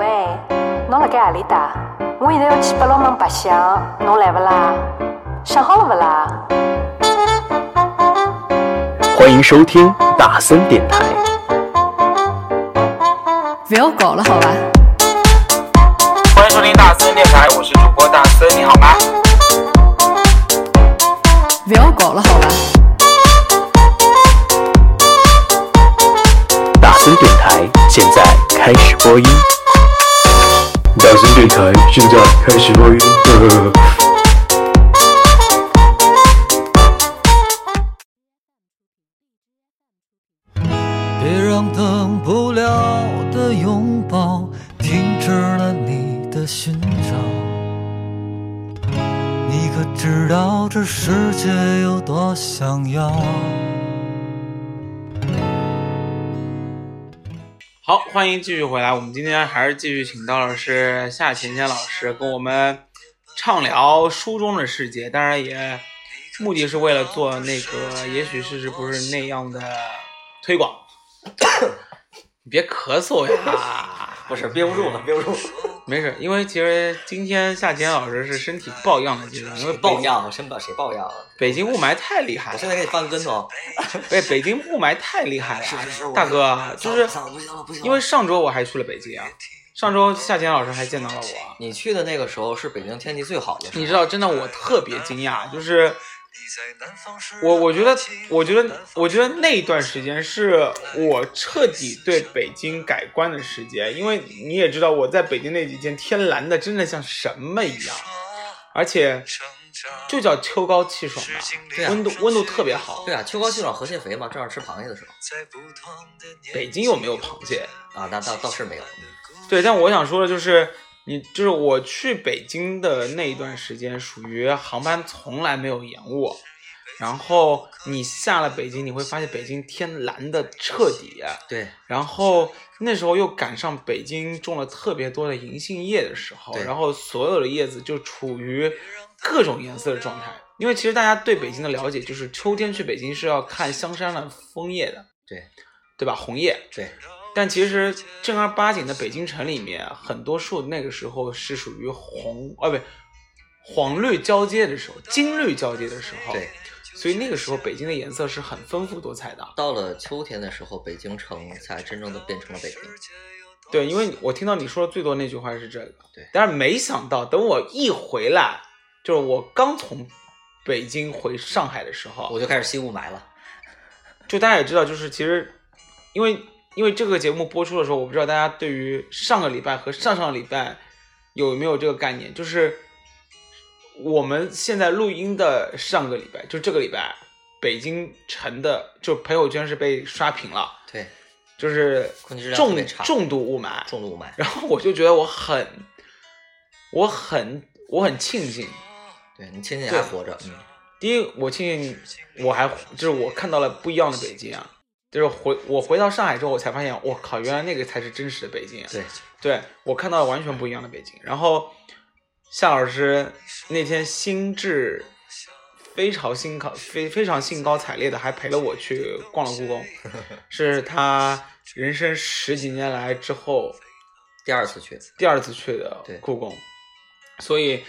喂，侬辣盖何里搭？我现在要去八龙门白相，侬来不啦？想好了不啦？欢迎收听大森电台。不要搞了，好吧？欢迎收听大森电台，我是主播大森，你好吗？不要搞了，好吧？大森电台现在开始播音。大森电台现在开始播音。别让等不了的拥抱停止了你的寻找。你可知道这世界有多想要？好，欢迎继续回来。我们今天还是继续请到的是夏浅浅老师，跟我们畅聊书中的世界。当然也目的是为了做那个，也许事实不是那样的推广。你别咳嗽呀！不是憋不住了，憋不住了，没事，因为其实今天夏天老师是身体抱恙的阶段，因为抱恙，真抱谁抱恙？北京雾霾太厉害了。我现在给你翻个跟头。哎，北京雾霾太厉害了，是是是大哥，就是。因为上周我还去了北京啊，上周夏天老师还见到了我。你去的那个时候是北京天气最好的时候，你知道，真的我特别惊讶，就是我我觉得，我觉得，我觉得那一段时间是我彻底对北京改观的时间，因为你也知道，我在北京那几天天蓝的真的像什么一样，而且就叫秋高气爽对啊，温度温度特别好。对啊，秋高气爽，河蟹肥嘛，正好吃螃蟹的时候北京又没有螃蟹，啊，那倒倒是没有。嗯对，但我想说的就是，你就是我去北京的那一段时间，属于航班从来没有延误。然后你下了北京，你会发现北京天蓝的彻底。对，然后那时候又赶上北京种了特别多的银杏叶的时候，然后所有的叶子就处于各种颜色的状态。因为其实大家对北京的了解就是秋天去北京是要看香山的枫叶的，对，对吧？红叶。对，但其实正儿八经的北京城里面，很多树那个时候是属于红，啊不，黄绿交接的时候，金绿交接的时候。对，所以那个时候北京的颜色是很丰富多彩的。到了秋天的时候，北京城才真正的变成了北京。对，因为我听到你说的最多那句话是这个。对但是没想到等我一回来，就是我刚从北京回上海的时候，我就开始吸雾霾了。就大家也知道，就是其实，因为因为这个节目播出的时候，我不知道大家对于上个礼拜和上上个礼拜有没有这个概念，就是我们现在录音的上个礼拜，就这个礼拜，北京城的就朋友圈是被刷屏了，对，就是重重度雾霾，重度雾霾。然后我就觉得我很，我很我很庆幸，对你庆幸还活着，嗯，第一，我庆幸我还就是我看到了不一样的北京啊，就是回我回到上海之后，我才发现，我靠，原来那个才是真实的北京啊。对，对我看到了完全不一样的北京。然后夏老师那天心智非常兴高非非常兴高采烈的，还陪了我去逛了故宫，是他人生十几年来之后第二次去，第二次去的故宫，所以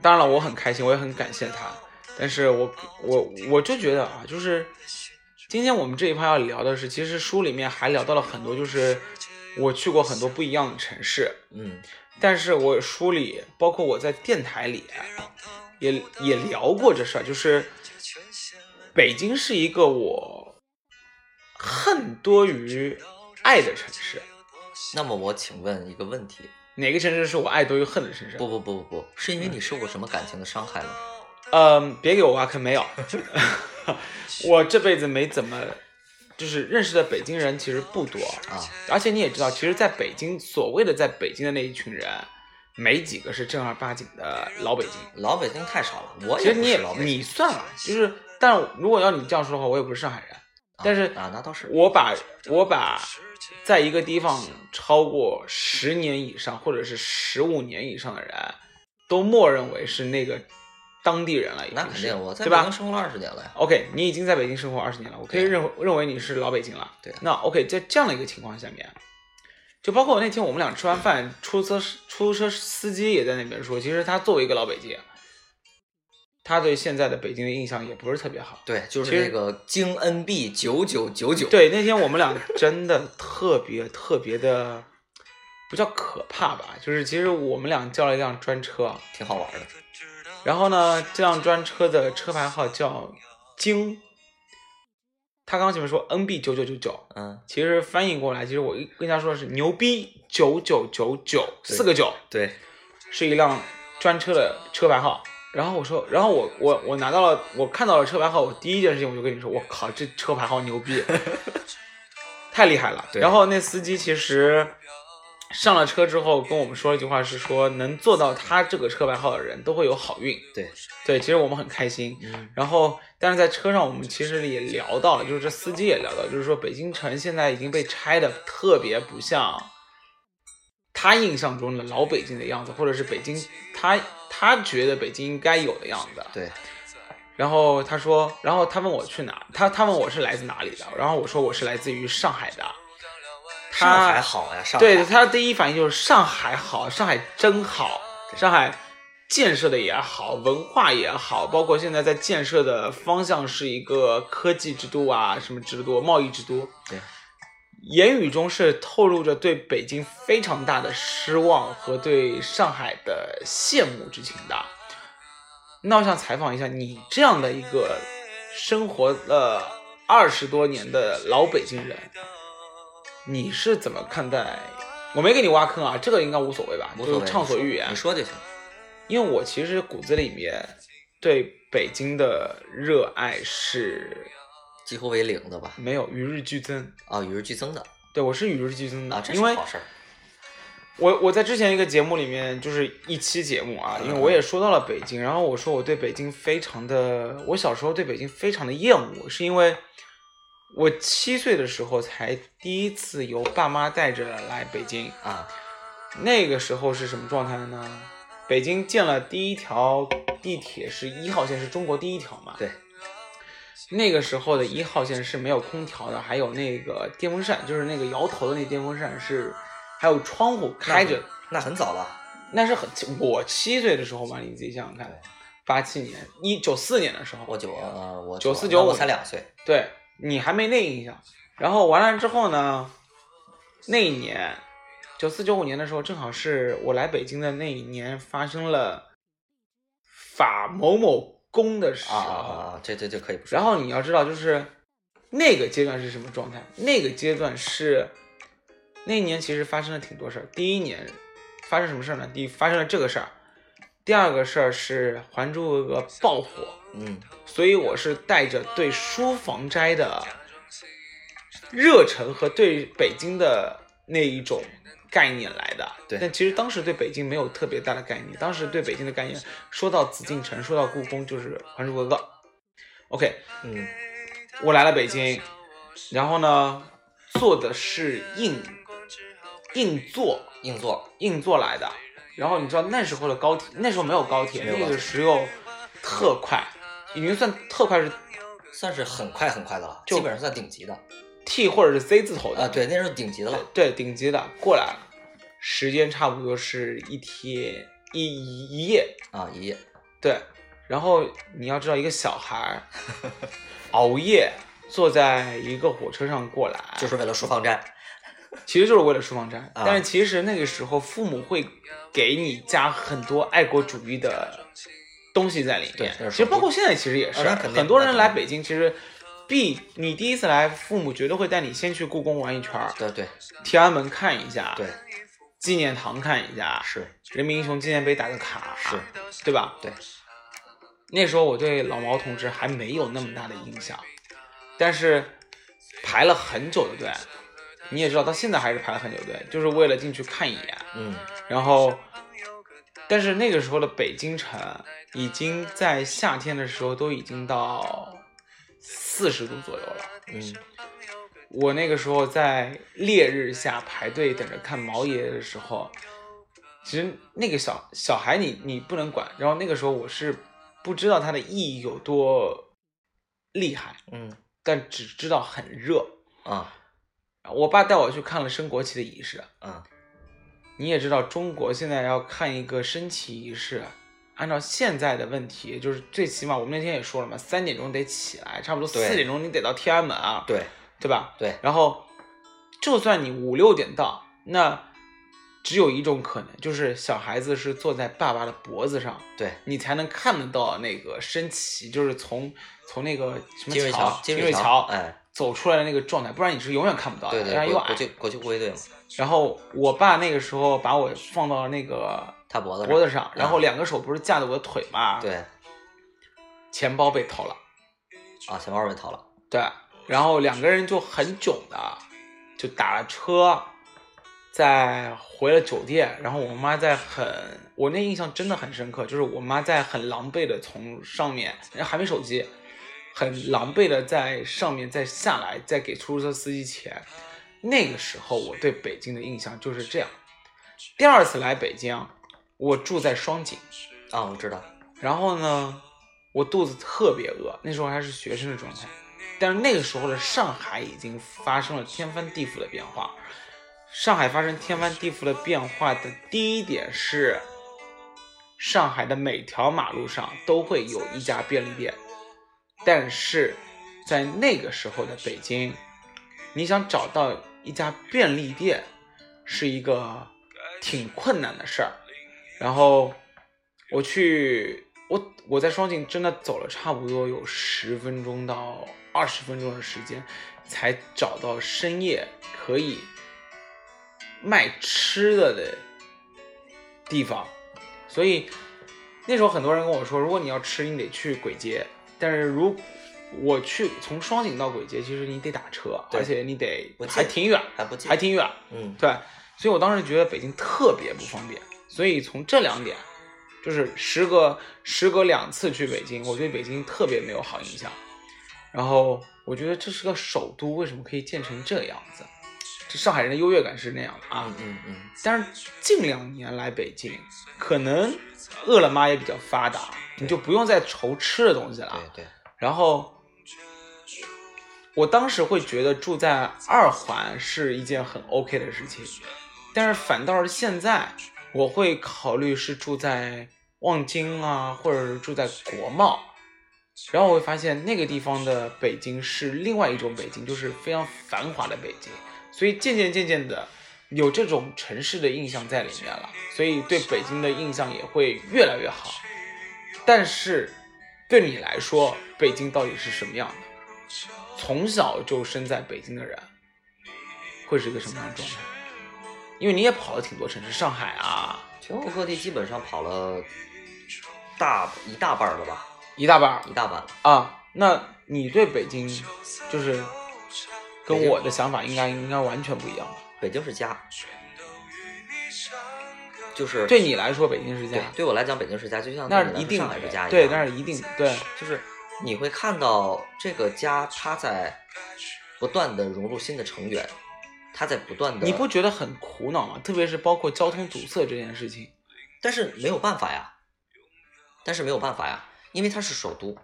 当然了，我很开心，我也很感谢他。但是我我我就觉得啊，就是今天我们这一趴要聊的是，其实书里面还聊到了很多，就是我去过很多不一样的城市，嗯，但是我书里包括我在电台里也也聊过这事儿，就是北京是一个我恨多于爱的城市。那么我请问一个问题，哪个城市是我爱多于恨的城市？不不不不不，是因为你受过什么感情的伤害吗？嗯，别给我挖坑，没有。我这辈子没怎么，就是认识的北京人其实不多啊。而且你也知道，其实在北京，所谓的在北京的那一群人，没几个是正儿八经的老北京。老北京太少了，我其实你也老北京你算了，就是，但如果要你这样说的话，我也不是上海人。但是啊，那倒是，我把我把在一个地方超过十年以上，或者是十五年以上的人，都默认为是那个当地人了，那肯定，我在北京？生活了二十年了呀。OK，你已经在北京生活二十年了，我可以认认为你是老北京了。对那 OK，在这样的一个情况下面，就包括那天我们俩吃完饭，出租车出租车司机也在那边说，其实他作为一个老北京，他对现在的北京的印象也不是特别好。对，就是那个京 NB 九九九九，对，那天我们俩真的特别特别的，不叫可怕吧，就是其实我们俩叫了一辆专车，挺好玩的。然后呢，这辆专车的车牌号叫京，他刚刚前面说 NB 九九九九，嗯，其实翻译过来，其实我跟他说的是牛逼九九九九四个九，对，是一辆专车的车牌号。然后我说，然后我我我拿到了，我看到了车牌号，我第一件事情我就跟你说，我靠，这车牌号牛逼，太厉害了。然后那司机其实上了车之后跟我们说了一句话，是说能坐到他这个车牌号的人都会有好运。对，对，其实我们很开心。嗯，然后，但是在车上我们其实也聊到了，就是这司机也聊到，就是说北京城现在已经被拆的特别不像他印象中的老北京的样子，或者是北京他他觉得北京应该有的样子。对，然后他说，然后他问我去哪，他他问我是来自哪里的，然后我说我是来自于上海的。他上海好呀，上海。对他的第一反应就是上海好，上海真好，上海建设的也好，文化也好，包括现在在建设的方向是一个科技之都啊，什么之都，贸易之都。对，言语中是透露着对北京非常大的失望和对上海的羡慕之情的。那我想采访一下你这样的一个生活了二十多年的老北京人，你是怎么看待？我没给你挖坑啊，这个应该无所谓吧，无所谓，就畅所欲言。你说就行。因为我其实骨子里面对北京的热爱是几乎为零的吧？没有与日俱增。啊，与日俱增的对我是与日俱增的，啊，这因为是好事儿。我我在之前一个节目里面，就是一期节目啊，因为我也说到了北京，然后我说我对北京非常的，我小时候对北京非常的厌恶，是因为我七岁的时候才第一次由爸妈带着来北京，啊，那个时候是什么状态呢？北京建了第一条地铁，是一号线，是中国第一条嘛？对，那个时候的一号线是没有空调的，还有那个电风扇，就是那个摇头的那电风扇是，还有窗户开着，那很早了。那是很我七岁的时候嘛，你自己想想看，八七年一九四年的时候，我九呃，我九四九我95才两岁。对你还没那印象。然后完了之后呢，那一年九四九五年的时候，正好是我来北京的那一年，发生了法某某宫的时啊候。啊啊啊！这这这可以不说。然后你要知道，就是那个阶段是什么状态？那个阶段是那一年其实发生了挺多事儿。第一年发生什么事儿呢？第一发生了这个事儿，第二个事儿是《还珠格格》爆火，嗯，所以我是带着对书房斋的热忱和对北京的那一种概念来的。对。但其实当时对北京没有特别大的概念，当时对北京的概念，说到紫禁城，说到故宫，就是《还珠格格》。OK，嗯，我来了北京，然后呢，坐的是硬硬座，硬座。硬座来的。然后你知道那时候的高铁，那时候没有高铁，那个时候特快，已经算特快是算是很快很快的了，就基本上算顶级的 T 或者是 Z 字头的啊。对，那是顶级的了。对，顶级的过来了，时间差不多是一天一一一夜，啊，一夜对。然后你要知道，一个小孩儿熬夜坐在一个火车上过来，就是为了书房斋。其实就是为了书房斋。啊但是其实那个时候，父母会给你加很多爱国主义的东西在里面。其实包括现在，其实也是、很多人来北京，其实必你第一次来，父母绝对会带你先去故宫玩一圈儿，对对天安门看一下，对，纪念堂看一下，是人民英雄纪念碑打个卡，是，对吧？对。那时候我对老毛同志还没有那么大的印象，但是排了很久的队，你也知道，到现在还是排了很久的队，就是为了进去看一眼。嗯，然后，但是那个时候的北京城已经在夏天的时候都已经到四十度左右了。嗯，我那个时候在烈日下排队等着看毛爷爷的时候，其实那个小小孩你你不能管，然后那个时候我是不知道它的意义有多厉害，嗯但只知道很热。啊，我爸带我去看了升国旗的仪式。嗯，你也知道，中国现在要看一个升旗仪式，按照现在的问题，就是最起码我们那天也说了嘛，三点钟得起来，差不多四点钟你得到天安门啊，对对吧？对，然后，就算你五六点到，那只有一种可能，就是小孩子是坐在爸爸的脖子上，对，你才能看得到那个升旗，就是从从那个什么金瑞桥桥，金桥，金瑞桥，哎，走出来的那个状态，不然你是永远看不到的。对对，然后又矮国国际国际护卫队嘛，然后我爸那个时候把我放到了那个他脖子上脖子上，然后嗯。两个手不是架着我的腿嘛，，对。钱包被偷了，啊，钱包被偷了，对，然后两个人就很囧的，就打了车，再回了酒店，然后我妈在很，我那印象真的很深刻，就是我妈在很狼狈的从上面，还没手机，很狼狈的在上面再下来，再给出租车司机钱。那个时候我对北京的印象就是这样。第二次来北京，我住在双井，啊，我知道，然后呢，我肚子特别饿，那时候还是学生的状态，但是那个时候的上海已经发生了天翻地覆的变化。上海发生天翻地覆的变化的第一点是，上海的每条马路上都会有一家便利店，但是在那个时候的北京，你想找到一家便利店是一个挺困难的事儿。然后我去，我我在双井真的走了差不多有十分钟到二十分钟的时间，才找到深夜可以卖吃的的地方。所以那时候很多人跟我说，如果你要吃，你得去簋街。但是如我去从双井到簋街，其实你得打车，而且你得还挺远，还不还挺远。嗯，对，所以我当时觉得北京特别不方便，所以从这两点，就是时隔时隔两次去北京，我对北京特别没有好印象。然后我觉得这是个首都，为什么可以建成这样子？这上海人的优越感是那样的啊。嗯嗯嗯，但是近两年来北京，可能饿了么也比较发达，你就不用再愁吃的东西了。对对，然后，我当时会觉得住在二环是一件很 OK 的事情，但是反倒是现在，我会考虑是住在望京啊，或者是住在国贸，然后我会发现那个地方的北京是另外一种北京，就是非常繁华的北京，所以渐渐渐渐的有这种城市的印象在里面了，所以对北京的印象也会越来越好。但是对你来说，北京到底是什么样的？从小就生在北京的人，会是一个什么样的状态？因为你也跑了挺多城市，上海啊，全国各地基本上跑了大一大半儿了吧，一大半儿一大半了。啊。那你对北京，就是跟我的想法应该应该完全不一样吧？北京是家，就是对你来说，北京是家，对我来讲，北京是家，就像那一定上海是家一样。对，那是一定对。就是你会看到这个家，它在不断的融入新的成员，它在不断的。你不觉得很苦恼吗？特别是包括交通堵塞这件事情。但是没有办法呀，但是没有办法呀，因为它是首都，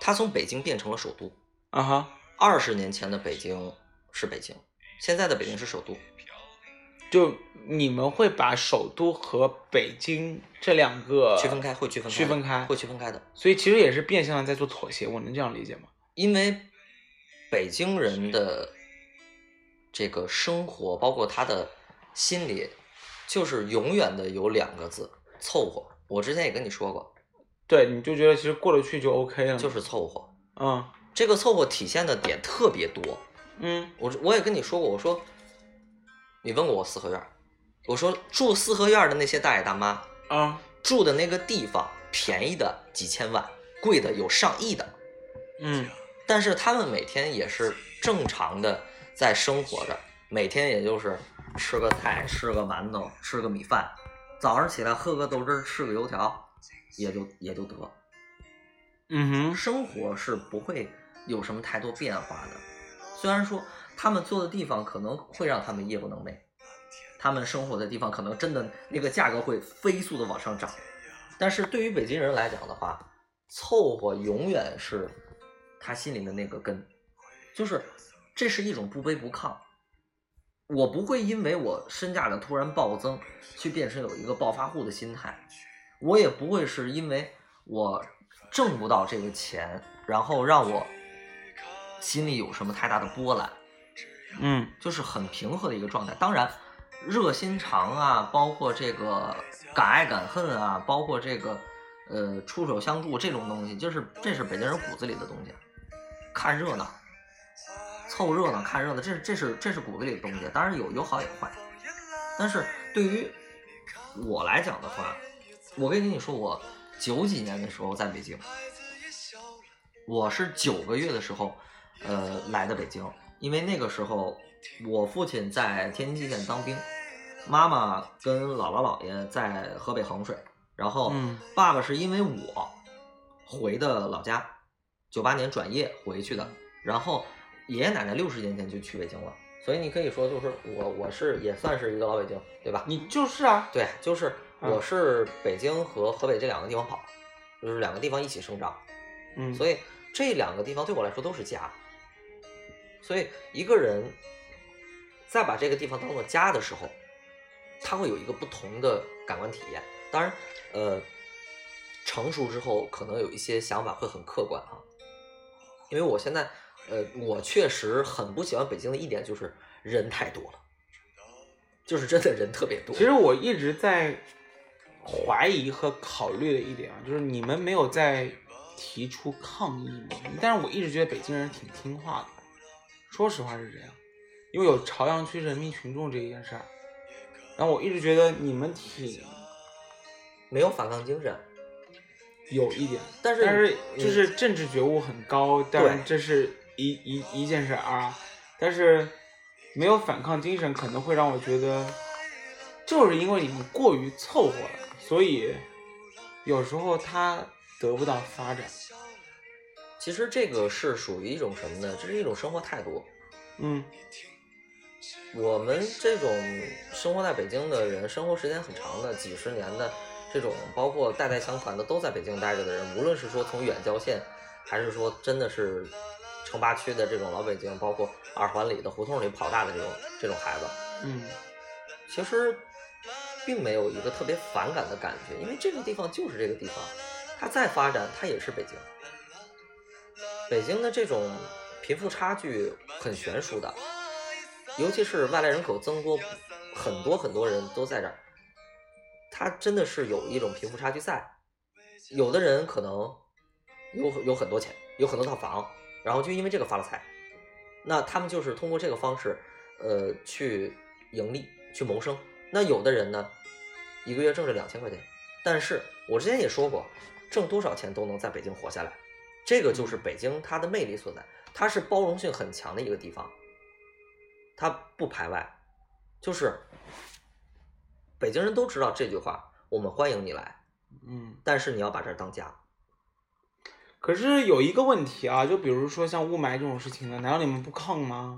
它从北京变成了首都。啊哈，二十年前的北京是北京，现在的北京是首都。就你们会把首都和北京这两个区分开，会区分开，区分开会区分开的。所以其实也是变相的在做妥协，我能这样理解吗？因为北京人的这个生活，包括他的心理，就是永远的有两个字：凑合。我之前也跟你说过，对，你就觉得其实过得去就 OK 了，就是凑合。嗯这个凑合体现的点特别多。嗯我我也跟你说过，我说你问过我四合院儿，我说住四合院儿的那些大爷大妈，啊住的那个地方便宜的几千万，贵的有上亿的，嗯但是他们每天也是正常的在生活着，每天也就是吃个菜，吃个馒头，吃个米饭，早上起来喝个豆汁儿，吃个油条，也就也就得。嗯哼生活是不会有什么太多变化的。虽然说他们做的地方可能会让他们夜不能寐，他们生活的地方可能真的那个价格会飞速的往上涨，但是对于北京人来讲的话，凑合永远是他心里的那个根，就是这是一种不卑不亢。我不会因为我身价的突然暴增，去变成有一个暴发户的心态，我也不会是因为我挣不到这个钱，然后让我心里有什么太大的波澜。嗯就是很平和的一个状态。当然，热心肠啊，包括这个敢爱敢恨啊，包括这个呃出手相助这种东西，就是这是北京人骨子里的东西。看热闹，凑热闹看热闹，这是这是这是骨子里的东西。当然有有好有坏，但是对于我来讲的话，我跟你说，我九几年的时候在北京，我是九个月的时候，呃，来的北京，因为那个时候我父亲在天津蓟县当兵，妈妈跟姥姥姥爷在河北衡水，然后嗯爸爸是因为我回的老家，九八年转业回去的，然后爷爷奶奶六十年前就去北京了，所以你可以说就是我我是也算是一个老北京，对吧？你就是啊，对，就是嗯我是北京和河北这两个地方跑，就是两个地方一起生长，嗯，所以这两个地方对我来说都是家。所以一个人在把这个地方当做家的时候，他会有一个不同的感官体验。当然，呃，成熟之后可能有一些想法会很客观啊，因为我现在，呃，我确实很不喜欢北京的一点就是人太多了，就是真的人特别多。其实我一直在怀疑和考虑的一点啊，就是你们没有在提出抗议吗？但是我一直觉得北京人挺听话的，说实话是这样，因为有朝阳区人民群众这一件事儿，然后我一直觉得你们挺没有反抗精神，有一点，但是但是就是政治觉悟很高，当然这是一一一件事儿啊，但是没有反抗精神，可能会让我觉得，就是因为你们过于凑合了，所以有时候他得不到发展。其实这个是属于一种什么呢？这是一种生活态度。嗯我们这种生活在北京的人，生活时间很长的，几十年的这种，包括代代相传的都在北京待着的人，无论是说从远郊县，还是说真的是城八区的这种老北京，包括二环里的胡同里跑大的这种这种孩子，嗯其实并没有一个特别反感的感觉，因为这个地方就是这个地方，它再发展，它也是北京。北京的这种贫富差距很悬殊的，尤其是外来人口增多，很多很多人都在这儿，它真的是有一种贫富差距在。有的人可能有有很多钱，有很多套房，然后就因为这个发了财，那他们就是通过这个方式，呃，去盈利、去谋生。那有的人呢，一个月挣着两千块钱，但是我之前也说过，挣多少钱都能在北京活下来，这个就是北京它的魅力所在，它是包容性很强的一个地方，它不排外，就是北京人都知道这句话，我们欢迎你来，嗯。但是你要把这儿当家。可是有一个问题啊，就比如说像雾霾这种事情呢，难道你们不抗吗？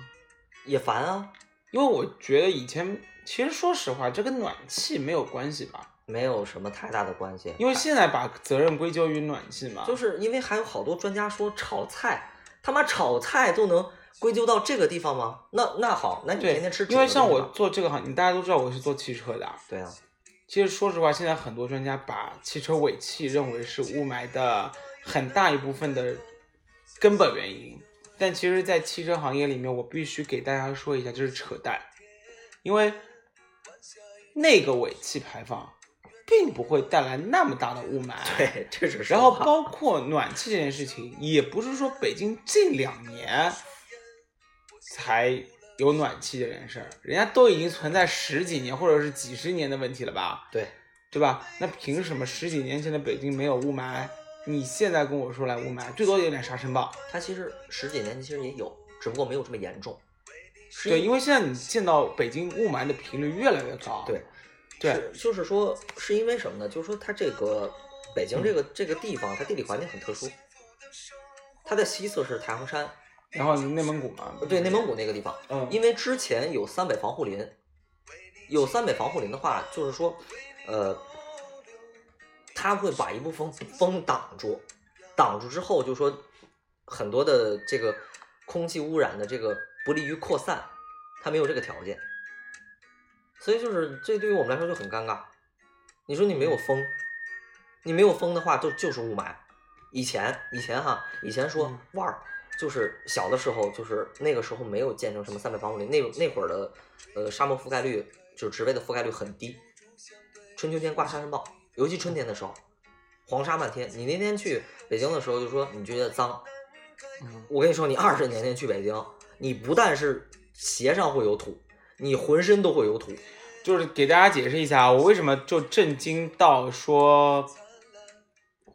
也烦啊，因为我觉得以前其实说实话，这跟暖气没有关系吧，没有什么太大的关系，因为现在把责任归咎于暖气嘛。就是因为还有好多专家说炒菜，他妈炒菜都能归咎到这个地方吗？那那好，那你对天天吃，因为像我做这个行业，大家都知道我是做汽车的啊。对啊，其实说实话，现在很多专家把汽车尾气认为是雾霾的很大一部分的根本原因，但其实，在汽车行业里面，我必须给大家说一下，这是扯淡，因为那个尾气排放并不会带来那么大的雾霾。对，这是然后包括暖气这件事情，也不是说北京近两年才有暖气这件事儿，人家都已经存在十几年或者是几十年的问题了吧？对，对吧？那凭什么十几年前的北京没有雾霾？你现在跟我说来雾霾，最多有点沙尘暴。它其实十几年前其实也有，只不过没有这么严重。对，因因为现在你见到北京雾霾的频率越来越高。对对。就是说是因为什么呢？就是说它这个北京嗯这个、这个地方，它地理环境很特殊，它的西侧是太行山，然后内蒙古嘛，对内蒙古那个地方，嗯。因为之前有三北防护林，有三北防护林的话，就是说，呃，它会把一部分风挡住，挡住之后，就说很多的这个空气污染的这个不利于扩散，它没有这个条件，所以就是这对于我们来说就很尴尬。你说你没有风，你没有风的话就就是雾霾。以前以前哈，以前说嗯腕儿就是小的时候，就是那个时候没有建成什么三百防护林，那那会儿的呃沙漠覆盖率就是植被的覆盖率很低，春秋天刮沙尘暴，尤其春天的时候，黄沙漫天。你那天去北京的时候就说你觉得脏，嗯我跟你说，你二十年前去北京，你不但是鞋上会有土，你浑身都会有土。就是给大家解释一下，我为什么就震惊到说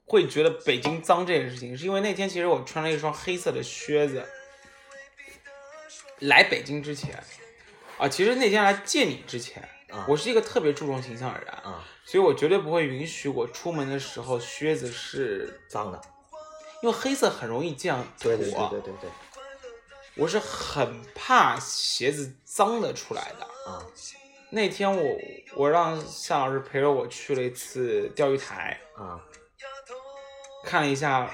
会觉得北京脏这件事情，是因为那天其实我穿了一双黑色的靴子，来北京之前。啊，其实那天来见你之前，啊我是一个特别注重形象的人，啊，所以我绝对不会允许我出门的时候靴子是，脏的，因为黑色很容易溅土，对对对对对对，我是很怕鞋子脏的出来的。啊那天我我让夏老师陪着我去了一次钓鱼台，啊，看了一下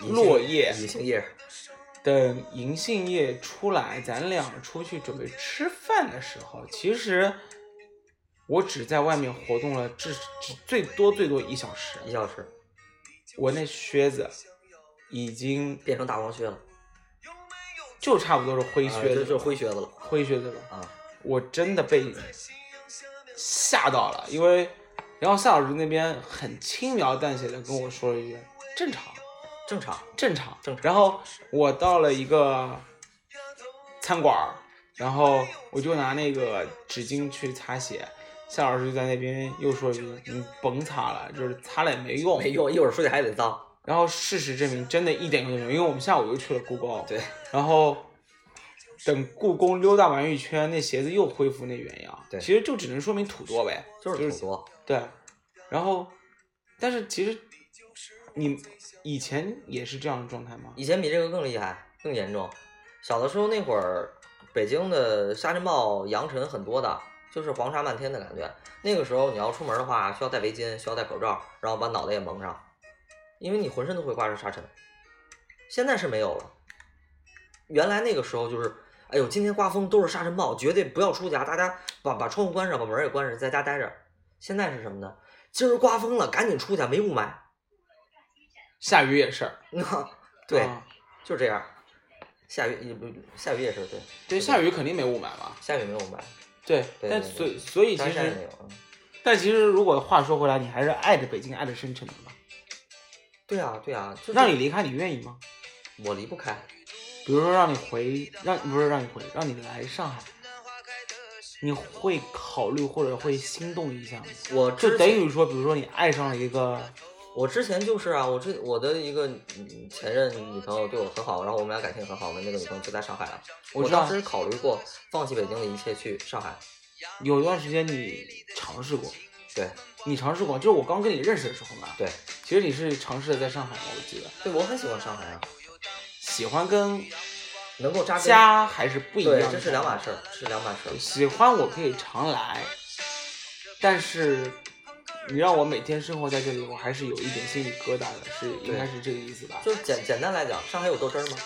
落叶。银杏叶，等银杏叶出来，咱俩出去准备吃饭的时候，其实我只在外面活动了至至最多最多一小时，一小时我那靴子已经变成大黄靴了，就差不多是灰啊靴子，就就是灰靴子了灰靴子了。啊我真的被吓到了，因为然后夏老师那边很轻描淡写的跟我说了一句正常。正常正常，正常然后我到了一个餐馆儿，然后我就拿那个纸巾去擦血，夏老师就在那边又说一句：“你甭擦了，就是擦了也没用。”没。用，一会儿出去还得脏。然后事实证明，真的一点用都没有，因为我们下午又去了故宫。对。然后等故宫溜达完一圈，那鞋子又恢复那原样。对其实就只能说明土多呗。就是土多，对，然后，但是其实你以前也是这样的状态吗？以前比这个更厉害，更严重。小的时候那会儿，北京的沙尘暴、扬尘很多的，就是黄沙漫天的感觉。那个时候你要出门的话，需要戴围巾，需要戴口罩，然后把脑袋也蒙上，因为你浑身都会刮着沙尘。现在是没有了。原来那个时候就是，哎呦，今天刮风都是沙尘暴，绝对不要出家，大家把把窗户关上，把门也关上，在家待着。现在是什么呢？今儿刮风了，赶紧出去，没雾霾。下雨也是。那对，啊就这样。下雨也不下雨也是对，对，下雨肯定没雾霾嘛。下雨没有雾霾，对，对对但所对所以其实但其实如果话说回来，你还是爱着北京，爱着深圳的嘛。对啊对啊，就是让你离开，你愿意吗？我离不开。比如说让你回，让不是让你回，让你来上海，你会考虑或者会心动一下吗？我就等于说，比如说你爱上了一个，我之前就是啊，我这我的一个嗯前任女朋友对我很好，然后我们俩感情很好的那个女朋友就在上海了。我知道当时考虑过放弃北京的一切去上海。有一段时间你尝试过，对你尝试过，就是我刚跟你认识的时候嘛。对其实你是尝试的在上海嘛，我记得。对，我很喜欢上海啊，喜欢跟能够扎根。家还是不一样，的，这是两码事儿，是两码事儿。喜欢我可以常来，但是你让我每天生活在这里，我还是有一点心里疙瘩的，是应该是这个意思吧？就是简简单来讲，上海有豆汁儿吗？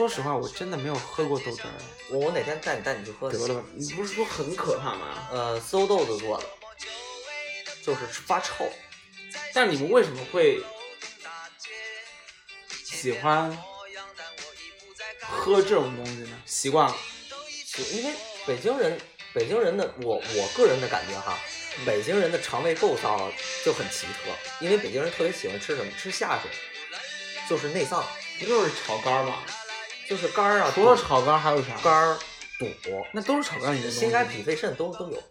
哎，说实话，我真的没有喝过豆汁儿。我我哪天带你带你去喝。得了吧，你不是说很可怕吗？呃，馊豆子做的，就是发臭。但你们为什么会喜欢喝这种东西呢？习惯了，就因为北京人，北京人的我我个人的感觉哈，北京人的肠胃构造就很奇特，因为北京人特别喜欢吃什么？吃下水，就是内脏，不就是炒肝吗？就是肝儿啊，除了炒肝还有啥？肝儿、肚、那都是炒肝里的心肝脾肺肾都都有。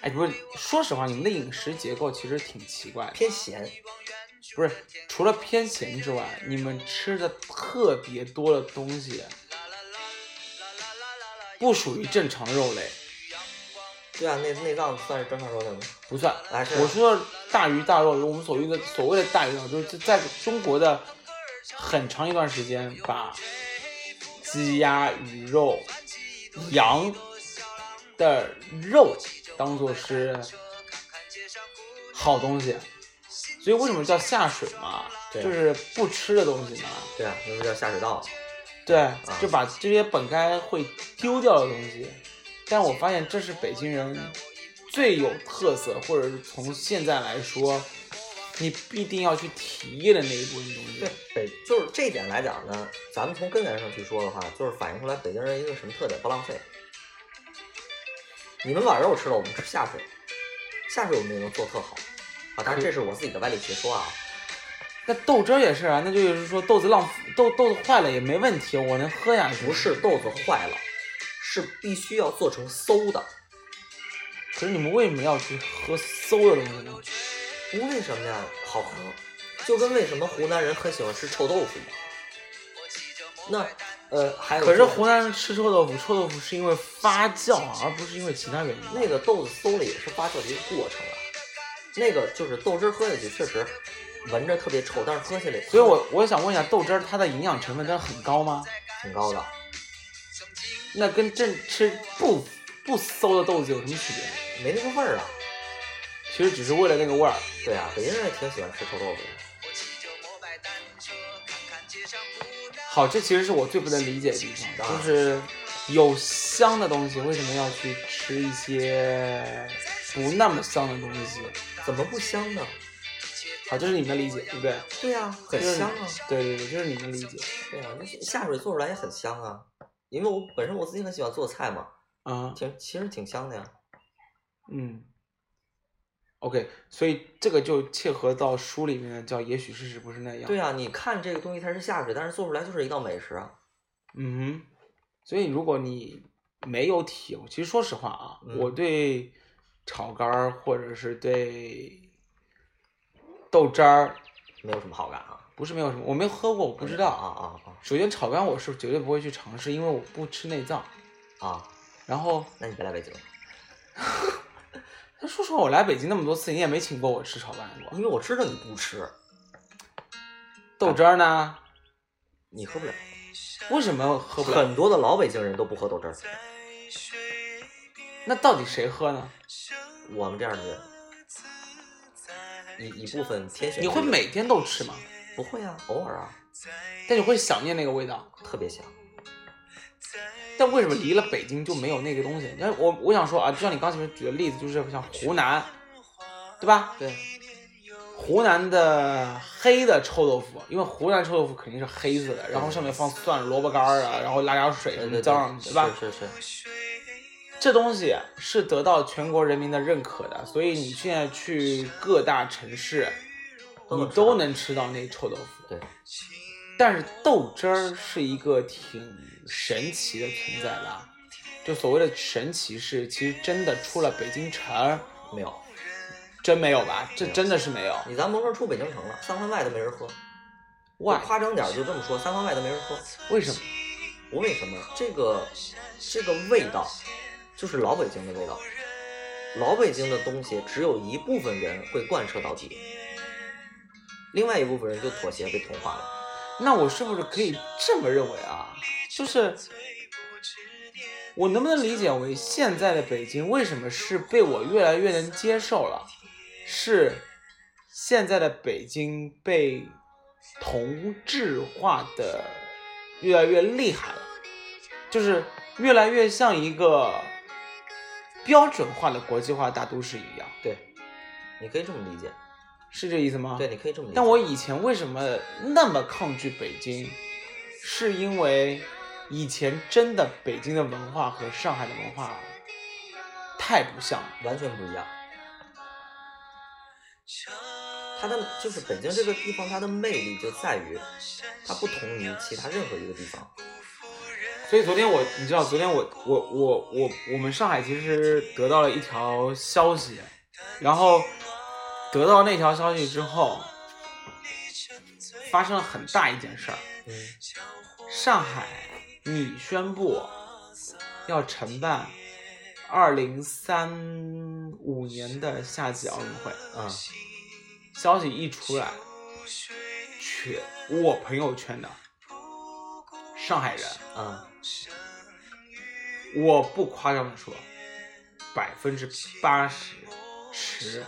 哎，不是，说实话，你们的饮食结构其实挺奇怪的。偏咸，不是，除了偏咸之外，你们吃的特别多的东西，不属于正常肉类，对啊，内内脏算是正常肉类吗？不算。还是我说的大鱼大肉，我们所谓的所谓的大鱼大肉，就是在中国的很长一段时间，把鸡鸭鱼肉、羊的肉当做是好东西，所以为什么叫下水嘛？就是不吃的东西嘛。对啊，那不叫下水道。对，就把这些本该会丢掉的东西，但我发现这是北京人最有特色，或者是从现在来说，你必定要去体验的那一部分东西。对，北就是这一点来讲呢，咱们从根源上去说的话，就是反映出来北京人一个什么特点？不浪费。你们把肉吃了，我们吃下水，下水我们也能做特好啊。当然这是我自己的歪理邪说啊。那豆汁儿也是啊，那就是说豆子浪豆豆子坏了也没问题，我能喝下去。不是豆子坏了，是必须要做成馊的。可是你们为什么要去喝馊的东西呢？因为什么呀？好喝，就跟为什么湖南人很喜欢吃臭豆腐一样。那呃，还有可是就是湖南人吃臭豆腐，臭豆腐是因为发酵，而不是因为其他原因。那个豆子馊了也是发酵的一个过程啊。那个就是豆汁儿喝下去确实闻着特别臭，但是喝下来，所以我我想问一下，豆汁儿它的营养成分真的很高吗？挺高的。那跟正吃不不馊的豆子有什么区别？没那个味儿啊。其实只是为了那个味儿。对啊，北京人也挺喜欢吃臭豆腐的。好，这其实是我最不能理解的地方，就是有香的东西为什么要去吃一些不那么香的东西？怎么不香呢？好，这是你们的理解，对不对？对呀、很香啊。对对对，这是你们的理解。对啊，那下水做出来也很香啊。因为我本身我自己很喜欢做菜嘛，啊、挺其实挺香的呀。嗯。OK，所以这个就切合到书里面的叫“也许事实不是那样”。对啊，你看这个东西它是下水，但是做出来就是一道美食啊。嗯哼，所以如果你没有体会，其实说实话啊，嗯我对炒肝儿或者是对豆汁儿没有什么好感啊。不是没有什么，我没喝过，我不知道啊。啊啊首先炒肝我是绝对不会去尝试，因为我不吃内脏。啊啊！然后，那你别来北京，但说实话，我来北京那么多次，你也没请过我吃炒饭过。因为我知道你不吃，豆汁儿呢？你喝不了。为什么喝不了？很多的老北京人都不喝豆汁儿，那到底谁喝呢？我们这样的人，一一部分天选你会每天都吃吗？不会啊？偶尔啊，但你会想念那个味道。特别香。但为什么离了北京就没有那个东西？但是我我想说啊，就像你刚才举的例子，就是像湖南，对吧？对，湖南的黑的臭豆腐，因为湖南臭豆腐肯定是黑色的，然后上面放蒜、萝卜干儿啊，然后辣椒水什么浇上去，对吧？是是是，这东西是得到全国人民的认可的，所以你现在去各大城市，你都能吃到那臭豆腐。对，但是豆汁儿是一个挺神奇的存在吧？就所谓的神奇是，其实真的出了北京城，没有。真没有吧？这真的是没有。你咱甭说出北京城了，三环外都没人喝。哇我夸张点就这么说，三环外都没人喝。为什么？我为什么？这个这个味道，就是老北京的味道。老北京的东西，只有一部分人会贯彻到底，另外一部分人就妥协被同化了。那我是不是可以这么认为啊？就是我能不能理解为现在的北京为什么是被我越来越能接受了？是现在的北京被同质化的越来越厉害了，就是越来越像一个标准化的国际化大都市一样，对，你可以这么理解。是这意思吗？对，你可以这么理解。但我以前为什么那么抗拒北京，是因为以前真的北京的文化和上海的文化太不像了。完全不一样。它的就是北京这个地方，它的魅力就在于它不同于其他任何一个地方。所以昨天我，你知道，昨天我我我我我们上海其实得到了一条消息，然后得到那条消息之后，发生了很大一件事儿。嗯，上海拟宣布要承办二零三五年的夏季奥运会。嗯，消息一出来，全我朋友圈的上海人，嗯，我不夸张的说，百分之八十持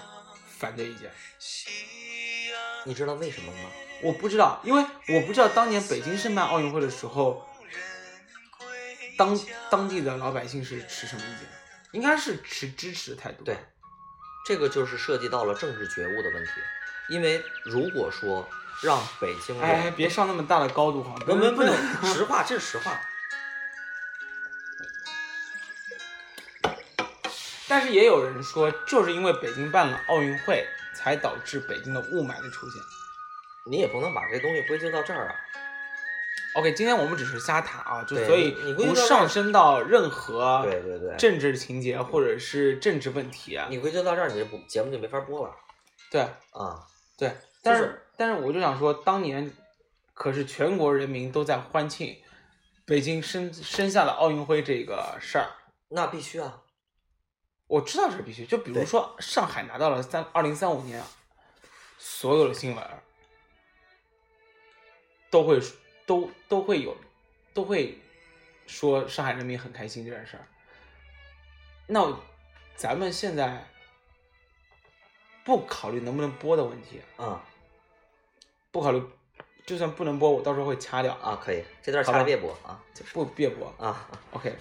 反对意见。你知道为什么吗？我不知道，因为我不知道当年北京申办奥运会的时候，当当地的老百姓是持什么意见？应该是持支持的态度。对，这个就是涉及到了政治觉悟的问题。因为如果说让北京人，哎，别上那么大的高度哈，不不不实话，这是实话。但是也有人说，就是因为北京办了奥运会，才导致北京的雾霾的出现。你也不能把这东西归咎到这儿啊。OK，今天我们只是瞎谈啊，就所以不上升到任何对对对政治情节或者是政治问题啊。你归咎到这儿，你这不节目就没法播了对啊。对，但是、就是但是我就想说，当年可是全国人民都在欢庆北京生生下了奥运会这个事儿。那必须啊，我知道这必须，就比如说上海拿到了三二零三五年所有的新闻都会都都会有都会说上海人民很开心这件事儿。那咱们现在不考虑能不能播的问题，啊不考虑，就算不能播，我到时候会掐掉啊，啊，可以，这段掐了别播啊，就是不别播。啊 OK，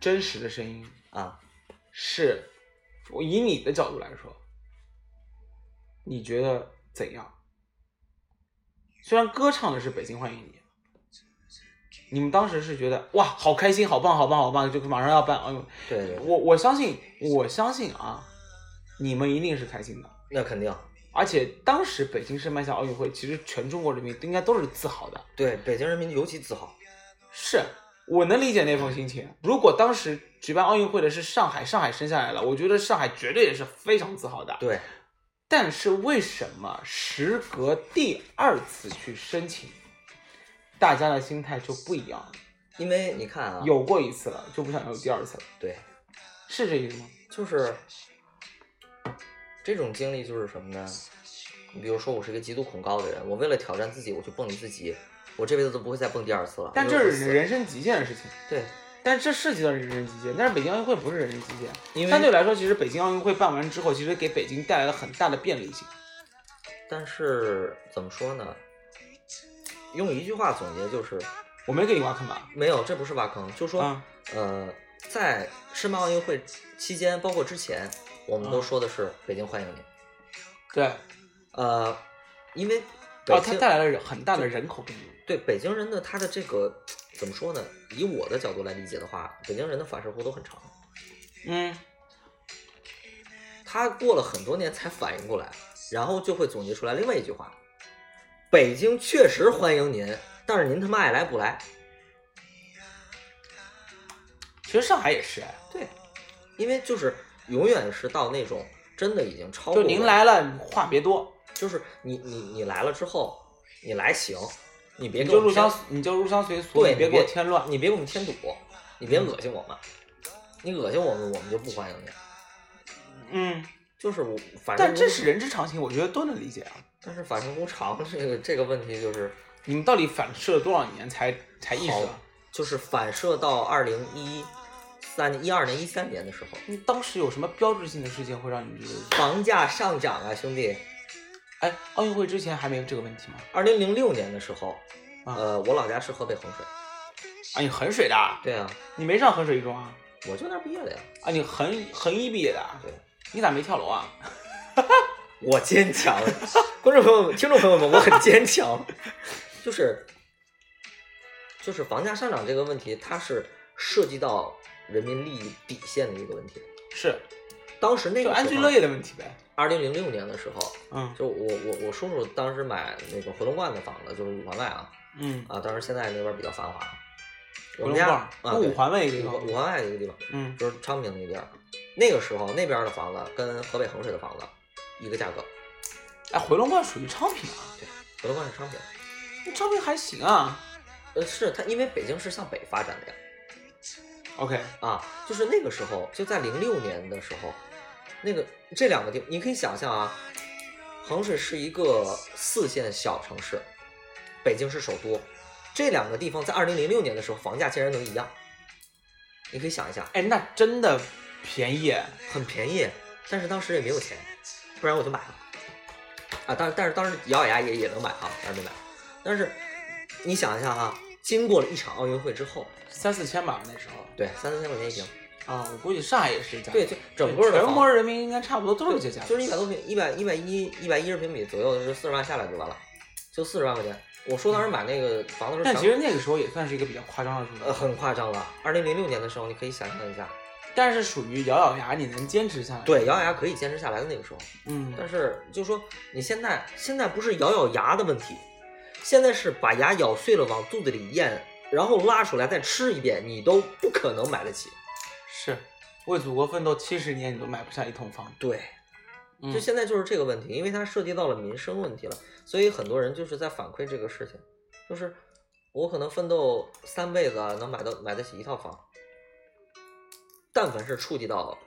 真实的声音啊，是，我以你的角度来说，你觉得怎样？虽然歌唱的是《北京欢迎你》，你们当时是觉得哇，好开心，好棒，好棒，好棒，就马上要办奥运对，我我相信，我相信啊，你们一定是开心的。那肯定，而且当时北京申办下奥运会，其实全中国人民应该都是自豪的。对北京人民尤其自豪。是我能理解那份心情。如果当时举办奥运会的是上海，上海生下来了，我觉得上海绝对也是非常自豪的。对，但是为什么时隔第二次去申请，大家的心态就不一样了？因为你看啊，有过一次了，就不想有第二次了，对，是这意思吗？就是这种经历就是什么呢？你比如说，我是一个极度恐高的人，我为了挑战自己，我去蹦一次极，我这辈子都不会再蹦第二次了。但这是人生极限的事情。对，但这涉及到人生极限，但是北京奥运会不是人生极限，因为相对来说，其实北京奥运会办完之后，其实给北京带来了很大的便利性。但是怎么说呢？用一句话总结就是，我没给你挖坑吧？没有，这不是挖坑，就说、啊呃，在申办奥运会期间，包括之前，我们都啊说的是北京欢迎你。对，呃，因为北哦，它、带来了很大的人口变动。对北京人的他的这个怎么说呢？以我的角度来理解的话，北京人的反射弧都很长，嗯，他过了很多年才反应过来，然后就会总结出来另外一句话：北京确实欢迎您，但是您他妈爱来不来？其实上海也是哎，对，因为就是永远是到那种真的已经超过就您，来了，话别多，就是你你你来了之后，你来行，你别你就入乡，你就入乡随俗，对，你别给我添乱。你别给我们添堵，你别恶心我们，你恶心我们，我们就不欢迎你。嗯，就是我，反正但这是人之常情，我觉得都能理解啊。但是反正无常这个这个问题就是你们到底反射了多少年才才意识到？，就是反射到二零一三年、一二年、一三年的时候，你当时有什么标志性的事情会让你觉得？房价上涨啊，兄弟！哎，奥运会之前还没有这个问题吗？二零零六年的时候，啊呃，我老家是河北衡水，啊，你衡水的啊？对啊，你没上衡水一中啊？我就那毕业的呀。啊，你衡衡一毕业的啊？对，你咋没跳楼啊？我坚强，观众朋友们、听众朋友们，我很坚强，就是就是房价上涨这个问题，它是涉及到人民利益底线的一个问题。是，当时那个就安居乐业的问题呗。二零零六年的时候，嗯就我我我叔叔当时买那个回龙观的房子，就是五环外啊嗯，啊，当时现在那边比较繁华。我们家啊，五环外一个地方五环外的一个地方，嗯，就是昌平那个地儿。那个时候那边的房子跟河北衡水的房子一个价格，哎，回龙观属于昌平啊，对回龙观是昌平。那昌平还行啊。呃，是它，因为北京是向北发展的呀。OK，啊，就是那个时候，就在零六年的时候，那个这两个地，你可以想象啊，衡水是一个四线小城市，北京是首都，这两个地方在二零零六年的时候房价竟然能一样，你可以想一下，哎，那真的便宜哎。很便宜，但是当时也没有钱，不然我就买了。啊，但是但是当时咬咬牙也也能买啊，但是没买。但是你想一下哈，经过了一场奥运会之后，三四千吧那时候。对，三四千块钱一平，啊，我估计上海也是这价。对，就整个全国人民应该差不多都是这价。就是一百多平，一百一百一一百一十平米左右，就是四十万下来就完了，就四十万块钱。我说当时买那个房子的时候，但其实那个时候也算是一个比较夸张的数字。呃很夸张了。二零零六年的时候，你可以想象一下，但是属于咬咬牙你能坚持下来。，对，咬咬牙可以坚持下来的那个时候。嗯，但是就说你现在现在不是咬咬牙的问题，现在是把牙咬碎了往肚子里咽，然后拉出来再吃一遍，你都不可能买得起。是为祖国奋斗七十年，你都买不下一套房。对，嗯就现在就是这个问题，因为它涉及到了民生问题了，所以很多人就是在反馈这个事情，就是我可能奋斗三辈子啊，能买到买得起一套房，但凡是触及到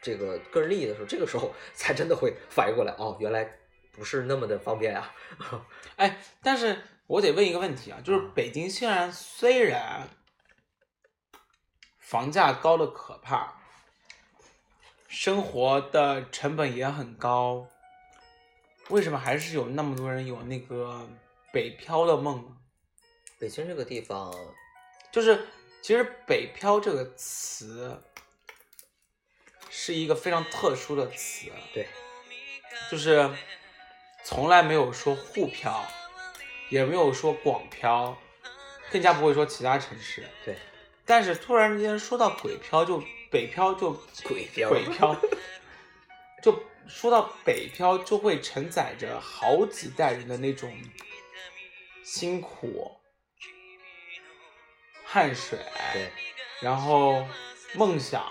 这个个人利益的时候，这个时候 才真的会反应过来，哦，原来不是那么的方便啊。哎，但是我得问一个问题啊，就是北京虽然虽然房价高的可怕，生活的成本也很高，为什么还是有那么多人有那个北漂的梦呢？北京这个地方，就是其实“北漂”这个词是一个非常特殊的词，对，就是从来没有说沪漂，也没有说广漂，更加不会说其他城市。对，但是突然之间说到鬼漂就，北漂就鬼漂。鬼漂，就说到北漂就会承载着好几代人的那种辛苦、汗水，对。然后梦想，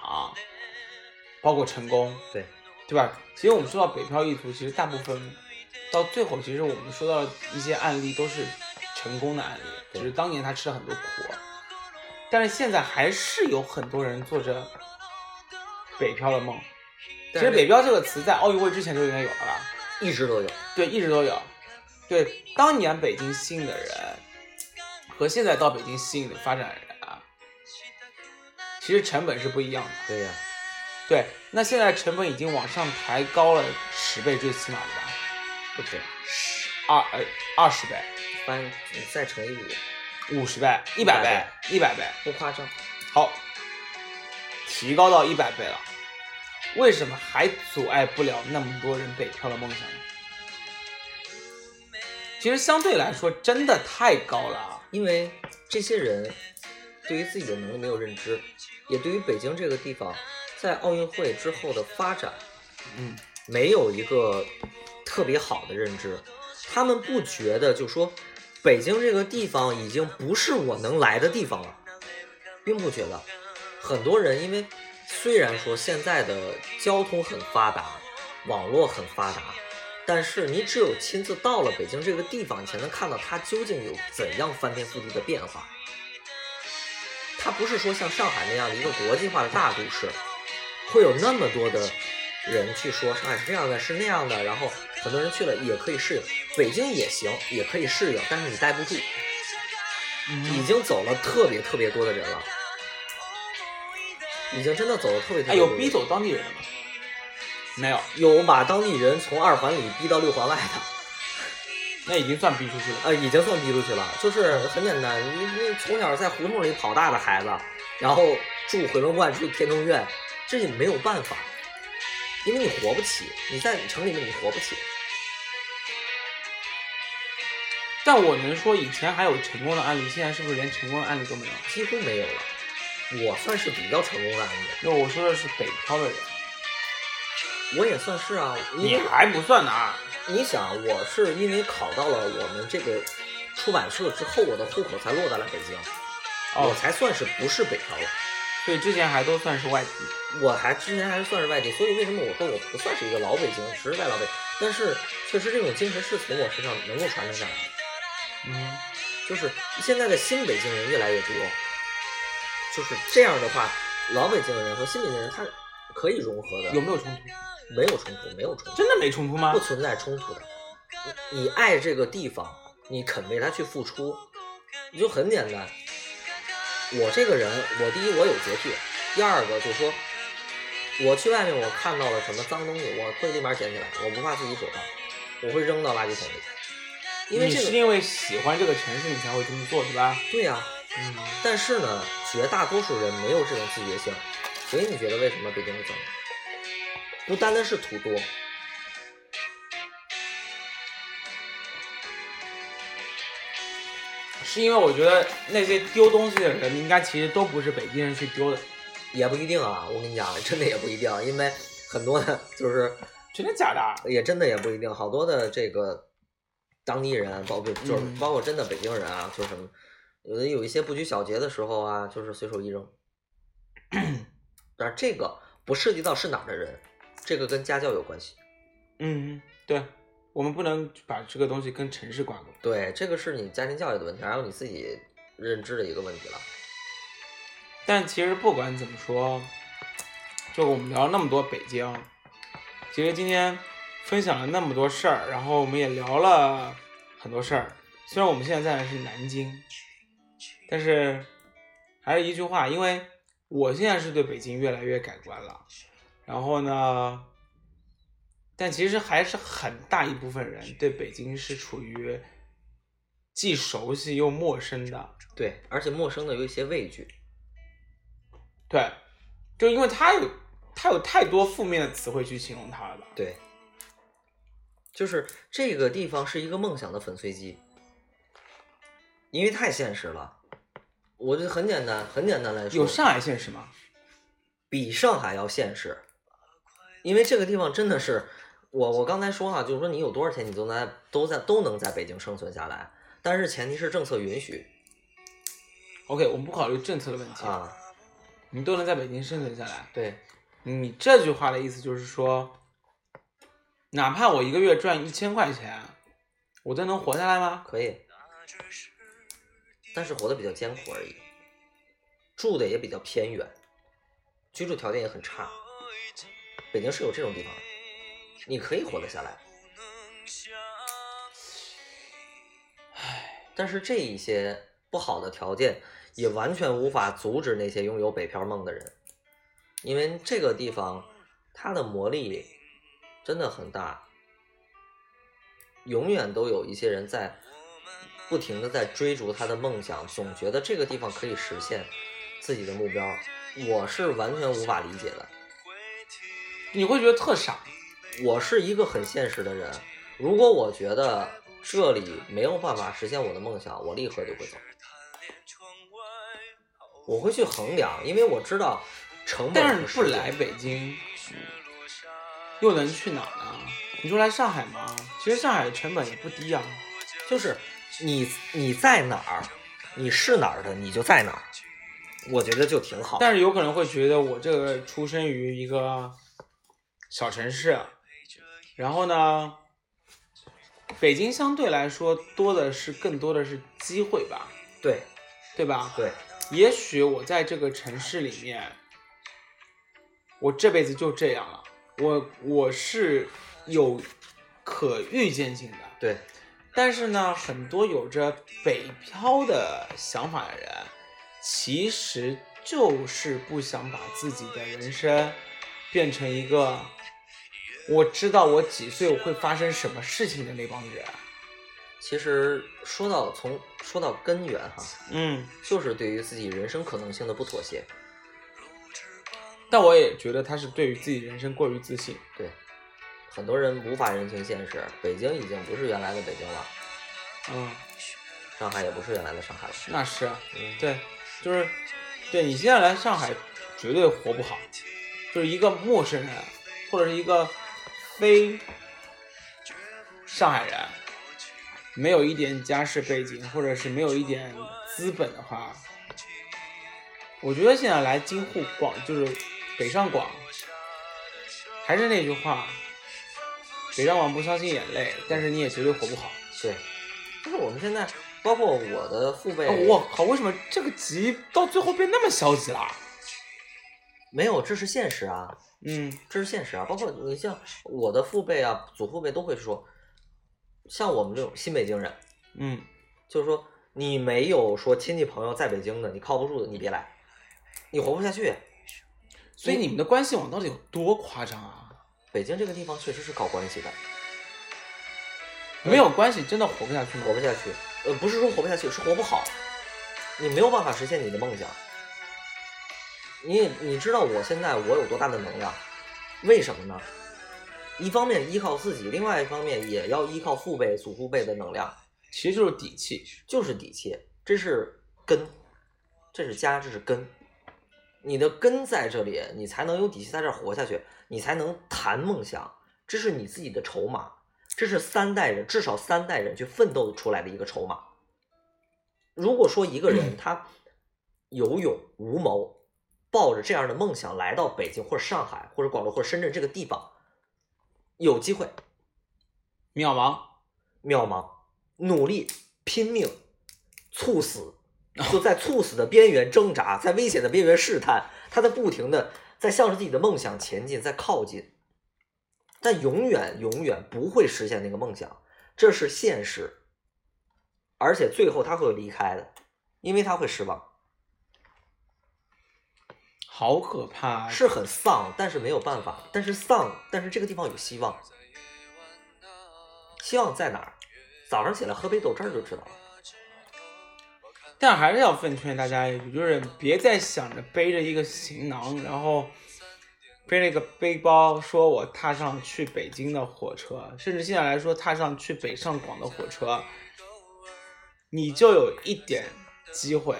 包括成功，对。对吧？其实我们说到北漂一族，其实大部分到最后，其实我们说到一些案例都是成功的案例，对。只是当年他吃了很多苦，但是现在还是有很多人做着北漂的梦。其实“北漂”这个词在奥运会之前就应该有了吧？一直都有。对，一直都有。对，当年北京吸引的人和现在到北京吸引的发展的人啊，其实成本是不一样的。对呀、对，那现在成本已经往上抬高了十倍，最起码的吧？不止，十二呃二十倍、翻你再乘以五，五十倍、一百倍、一百倍，不夸张。好，提高到一百倍了，为什么还阻碍不了那么多人北漂的梦想呢？其实相对来说，真的太高了啊。因为这些人对于自己的能力没有认知，也对于北京这个地方在奥运会之后的发展嗯，没有一个特别好的认知。他们不觉得，就说北京这个地方已经不是我能来的地方了，并不觉得。很多人因为虽然说现在的交通很发达，网络很发达，但是你只有亲自到了北京这个地方，你才能看到它究竟有怎样翻天覆地的变化。它不是说像上海那样的一个国际化的大都市，会有那么多的人去说上海是这样的，是那样的，然后很多人去了也可以适应，北京也行，也可以适应，但是你待不住，已经走了特别特别多的人了，已经真的走了特别特哎，别多的人。有逼走当地人的吗？没有，有把当地人从二环里逼到六环外的，那已经算逼出去了。呃，已经算逼出去了。就是很简单，你你从小在胡同里跑大的孩子，然后住回龙观、住天通苑，这也没有办法，因为你活不起，你在城里面你活不起。但我能说以前还有成功的案例，现在是不是连成功的案例都没有？几乎没有了。我算是比较成功的案例，那我说的是北漂的人，我也算是啊。你还不算呢啊。你想，我是因为考到了我们这个出版社之后，我的户口才落在了北京，我哦，才算是不是北漂了。所以之前还都算是外地。我还之前还是算是外地，所以为什么我说我不算是一个老北京，实实在老北？但是确实这种精神是从我身上能够传承下来的。嗯，就是现在的新北京人越来越多，就是这样的话，老北京人和新北京人他可以融合的，有没有冲突？没有冲突？没有冲突，真的没冲突吗不？存在冲突的。你你爱这个地方，你肯为他去付出，你就很简单。我这个人，我第一我有洁癖，第二个就是说，我去外面我看到了什么脏东西，我会立马捡起来，我不怕自己手脏。我会扔到垃圾桶里，因为这是因为喜欢这个城市，你才会这么做，是吧？对呀、嗯，但是呢，绝大多数人没有这种自觉性，所以你觉得为什么北京会脏？不单单是土多，是因为我觉得那些丢东西的人，应该其实都不是北京人去丢的，也不一定啊。我跟你讲，真的也不一定，因为很多的，就是真的假的？啊也真的也不一定，好多的这个当地人，包括就是嗯包括真的北京人啊，就是什么，有的有一些不拘小节的时候啊，就是随手一扔。但是这个不涉及到是哪儿的人，这个跟家教有关系。嗯，对，我们不能把这个东西跟城市挂钩。对，这个是你家庭教育的问题，还有你自己认知的一个问题了。但其实不管怎么说，就我们聊了那么多北京，其实今天分享了那么多事儿，然后我们也聊了很多事儿。虽然我们现在在的是南京，但是还是一句话，因为我现在是对北京越来越改观了。然后呢，但其实还是很大一部分人对北京是处于既熟悉又陌生的。对，而且陌生的有一些畏惧。对，就因为它有它有太多负面的词汇去形容它了吧？对，就是这个地方是一个梦想的粉碎机，因为太现实了。我就很简单，很简单来说，有上海现实吗？比上海要现实，因为这个地方真的是我我刚才说哈、就是说你有多少钱，你都在都在都能在北京生存下来，但是前提是政策允许 OK，我们不考虑政策的问题，啊。你都能在北京生存下来。对，你这句话的意思就是说，哪怕我一个月赚一千块钱，我都能活下来吗？可以，但是活得比较艰苦而已，住的也比较偏远，居住条件也很差。北京是有这种地方，你可以活得下来。唉，但是这一些不好的条件也完全无法阻止那些拥有北漂梦的人，因为这个地方它的魔力真的很大，永远都有一些人在不停的在追逐他的梦想，总觉得这个地方可以实现自己的目标，我是完全无法理解的。你会觉得特傻。我是一个很现实的人，如果我觉得这里没有办法实现我的梦想，我立刻就会走。我会去衡量，因为我知道成本但是不来北京，又能去哪儿呢？你就来上海吗？其实上海的成本也不低啊。就是你你在哪儿，你是哪儿的，你就在哪儿，我觉得就挺好。但是有可能会觉得我这个出生于一个小城市，然后呢，北京相对来说多的是更多的是机会吧，对对吧？对，也许我在这个城市里面，我这辈子就这样了，我我是有可预见性的，对，但是呢，很多有着北漂的想法的人，其实就是不想把自己的人生变成一个我知道我几岁我会发生什么事情的那帮人。其实说到从说到根源哈，嗯，就是对于自己人生可能性的不妥协。但我也觉得他是对于自己人生过于自信。对，很多人无法认清现实，北京已经不是原来的北京了，嗯，上海也不是原来的上海了。那是啊，嗯，对，就是对你现在来上海绝对活不好，就是一个陌生人或者是一个非上海人，没有一点家世背景或者是没有一点资本的话，我觉得现在来京沪广就是北上广，还是那句话，北上广不相信眼泪，但是你也绝对活不好。对，就是我们现在，包括我的父辈，哦我靠，为什么这个集到最后变那么消极了？没有，这是现实啊，嗯这是现实啊。包括你像我的父辈啊、祖父辈都会说，像我们这种新北京人，嗯，就是说你没有说亲戚朋友在北京的，你靠不住的，你别来，你活不下去。所以你们的关系网到底有多夸张啊？北京这个地方确实是搞关系的，没有关系，真的活不下去吗？活不下去。呃，不是说活不下去，是活不好。你没有办法实现你的梦想。你你知道我现在我有多大的能量？为什么呢？一方面依靠自己，另外一方面也要依靠父辈、祖父辈的能量，其实就是底气。就是底气，这是根，这是家，这是根。你的根在这里，你才能有底气在这儿活下去，你才能谈梦想，这是你自己的筹码，这是三代人至少三代人去奋斗出来的一个筹码。如果说一个人 他有勇无谋，抱着这样的梦想来到北京或者上海或者广州或者深圳这个地方，有机会渺茫，渺茫，努力拼命，猝死，就在猝死的边缘挣扎，在危险的边缘试探，他在不停的在向着自己的梦想前进，在靠近，但永远永远不会实现那个梦想，这是现实，而且最后他会离开的，因为他会失望，好可怕！是很丧，但是没有办法，但是丧，但是这个地方有希望，希望在哪儿？早上起来喝杯豆汁儿就知道了。但还是要奉劝大家一句，就是别再想着背着一个行囊，然后背着一个背包，说我踏上去北京的火车，甚至现在来说踏上去北上广的火车，你就有一点机会，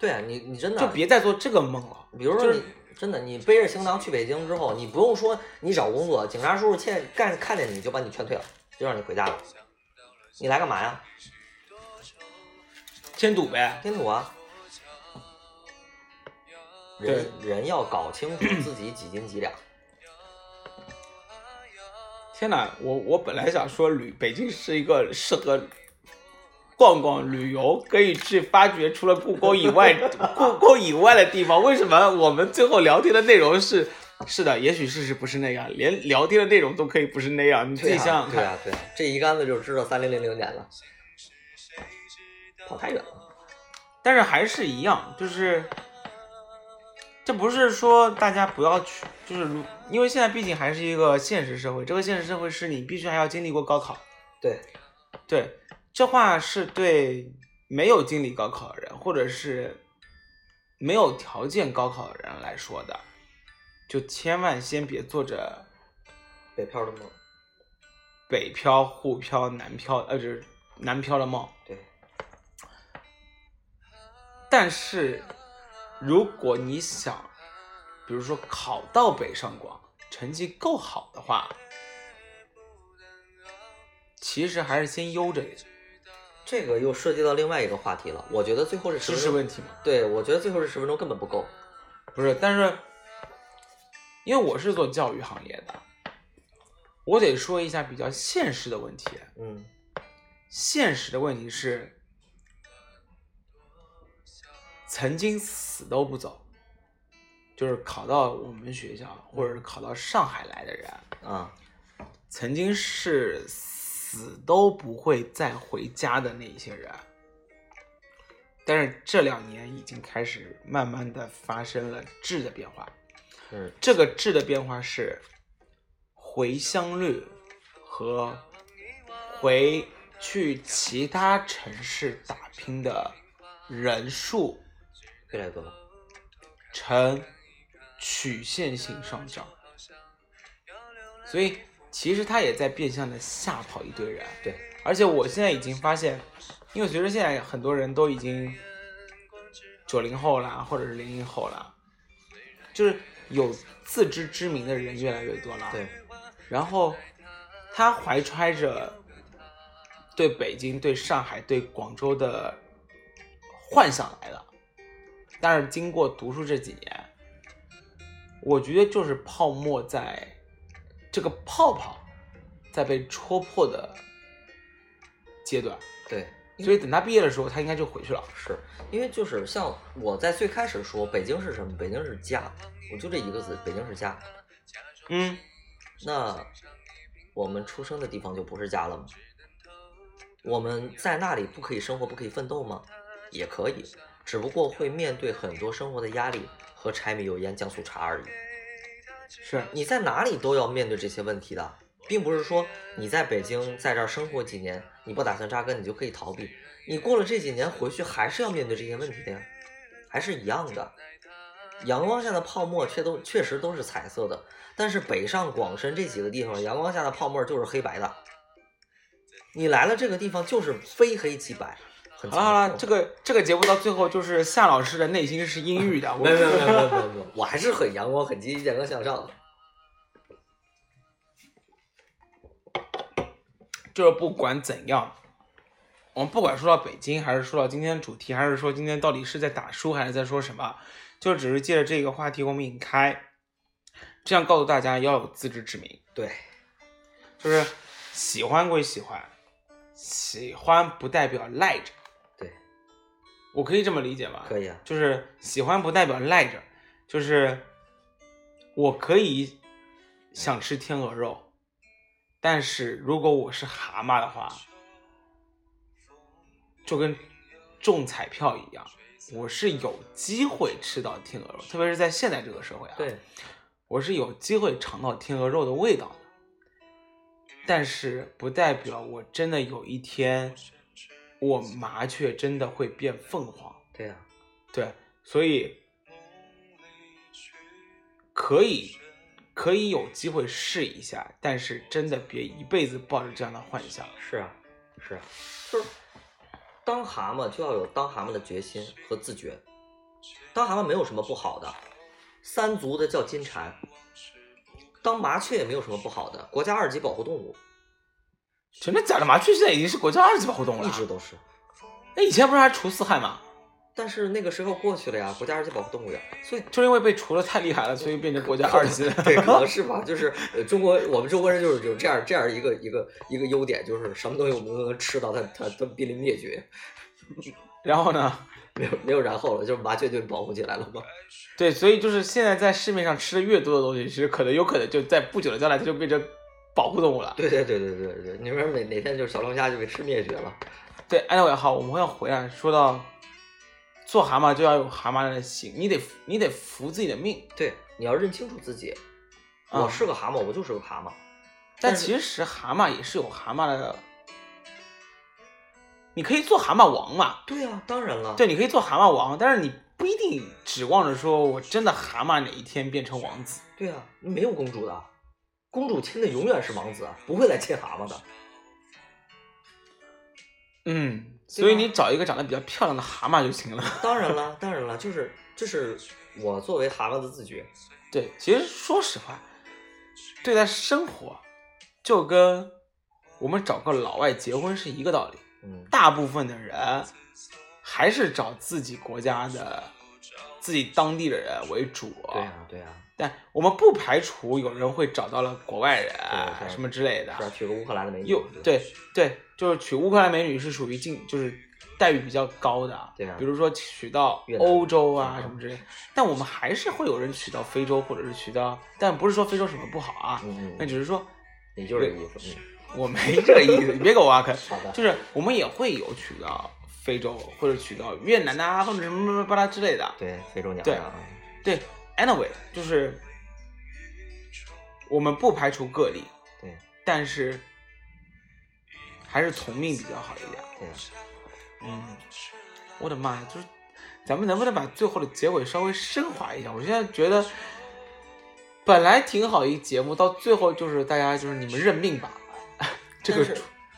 对啊，你你真的就别再做这个梦了。比如说就是你真的，你背着行囊去北京之后，你不用说你找工作，警察叔叔见干看见你就把你劝退了，就让你回家了。你来干嘛呀？添堵呗，添堵啊！人人要搞清楚自己几斤几两。天哪，我我本来想说旅北京是一个适合逛逛旅游，可以去发掘除了故宫以外 故宫以外的地方。为什么我们最后聊天的内容是是的？也许事实不是那样，连聊天的内容都可以不是那样。你自己想想看，对啊，对啊，这一竿子就知道三零零零年了，跑太远了。但是还是一样，就是这不是说大家不要去，就是如因为现在毕竟还是一个现实社会，这个现实社会是你必须还要经历过高考。对，对，这话是对没有经历高考的人，或者是没有条件高考的人来说的，就千万先别做着北漂的梦。北漂、沪漂、南漂，呃，就是南漂的梦。对，但是，如果你想，比如说考到北上广，成绩够好的话，其实还是先悠着点，这个又涉及到另外一个话题了。我觉得最后这十知，识问题嘛。对我觉得最后是十分钟根本不够。不是，但是因为我是做教育行业的，我得说一下比较现实的问题。嗯，现实的问题是，曾经死都不走，就是考到我们学校或者是考到上海来的人，啊，曾经是死都不会再回家的那一些人。但是这两年已经开始慢慢的发生了质的变化，嗯这个质的变化是回乡率和回去其他城市打拼的人数越来越多了。呈曲线性上涨，所以其实它也在变相的吓跑一堆人。对，而且我现在已经发现，因为随着现在很多人都已经九零后啦，或者是零零后啦，就是有自知之明的人越来越多了。对，然后他怀揣着对北京、对上海、对广州的幻想来的，但是经过读书这几年，我觉得就是泡沫在这个泡泡在被戳破的阶段，对，所以等他毕业的时候，他应该就回去了。是因为就是像我在最开始说北京是什么？北京是家，我就这一个字，北京是家。嗯，那我们出生的地方就不是家了吗？我们在那里不可以生活，不可以奋斗吗？也可以，只不过会面对很多生活的压力和柴米油盐酱醋茶而已。是你在哪里都要面对这些问题的，并不是说你在北京在这儿生活几年，你不打算扎根，你就可以逃避。你过了这几年回去，还是要面对这些问题的呀，还是一样的。阳光下的泡沫却都确实都是彩色的，但是北上广深这几个地方，阳光下的泡沫就是黑白的。你来了这个地方就是非黑即白，很好了好了，这个这个节目到最后就是夏老师的内心是阴郁的，我没有没有没有没有没有，我还是很阳光、很积极、健康向上的。就是不管怎样，我们不管说到北京，还是说到今天的主题，还是说今天到底是在打书，还是在说什么，就只是借着这个话题我们引开，这样告诉大家要有自知之明，对，就是喜欢归喜欢，喜欢不代表赖着，对，我可以这么理解吧？可以啊。就是喜欢不代表赖着，就是我可以想吃天鹅肉，但是如果我是蛤蟆的话，就跟中彩票一样，我是有机会吃到天鹅肉，特别是在现在这个社会啊，对，我是有机会尝到天鹅肉的味道的。但是不代表我真的有一天，我麻雀真的会变凤凰。对呀、对，所以可以可以有机会试一下，但是真的别一辈子抱着这样的幻想。是啊，是啊，就是当蛤蟆就要有当蛤蟆的决心和自觉。当蛤蟆没有什么不好的，三足的叫金蝉。当麻雀也没有什么不好的，国家二级保护动物真的假的？麻雀现在已经是国家二级保护动物了一。直都是。那以前不是还除四害吗？但是那个时候过去了呀，国家二级保护动物呀，所以就因为被除了太厉害了，所以变成国家二级。对，可能是吧。就是呃，中国我们中国人就是有这样这样一个一个一个优点，就是什么东西我们都能吃到它，它它濒临灭绝，然后呢？没有没有然后了，就是麻雀就保护起来了嘛。对，所以就是现在在市面上吃的越多的东西，其实可能有可能就在不久的将来，它就变成保护动物了。对对对对对对，你说哪哪天就是小龙虾就被吃灭绝了？对，anyway，好，我们要回来说到做蛤蟆就要有蛤蟆的心，你得你得服自己的命。对，你要认清楚自己，啊我是个蛤蟆，我就是个蛤蟆。但其实蛤蟆也是有蛤蟆的，你可以做蛤蟆王嘛？对啊、当然了。对，你可以做蛤蟆王，但是你不一定指望着说我真的蛤蟆哪一天变成王子。对啊、没有公主的，公主亲的永远是王子，不会来亲蛤蟆的。嗯，所以你找一个长得比较漂亮的蛤蟆就行了。当然了，当然了，就是这是我作为蛤蟆的自觉。对，其实说实话，对待生活就跟我们找个老外结婚是一个道理。嗯，大部分的人还是找自己国家的、自己当地的人为主。对呀、对呀、但我们不排除有人会找到了国外人什么之类的娶个乌克兰的美女。又对对，就是娶乌克兰美女是属于进就是待遇比较高的，对啊比如说娶到欧洲啊嗯什么之类的。但我们还是会有人娶到非洲，或者是娶到，但不是说非洲什么不好啊，那只是说你就是这个意思。嗯，我没这个意思，你别给我挖坑。好的。就是我们也会有娶到非洲或者娶到越南呐、或者什么什么巴拉之类的。对，非洲娘对娘啊。对，anyway，就是我们不排除个例，对但是还是从命比较好一点。对、嗯，我的妈呀，就是咱们能不能把最后的结尾稍微升华一下？我现在觉得本来挺好一节目，到最后就是大家就是你们认命吧，这个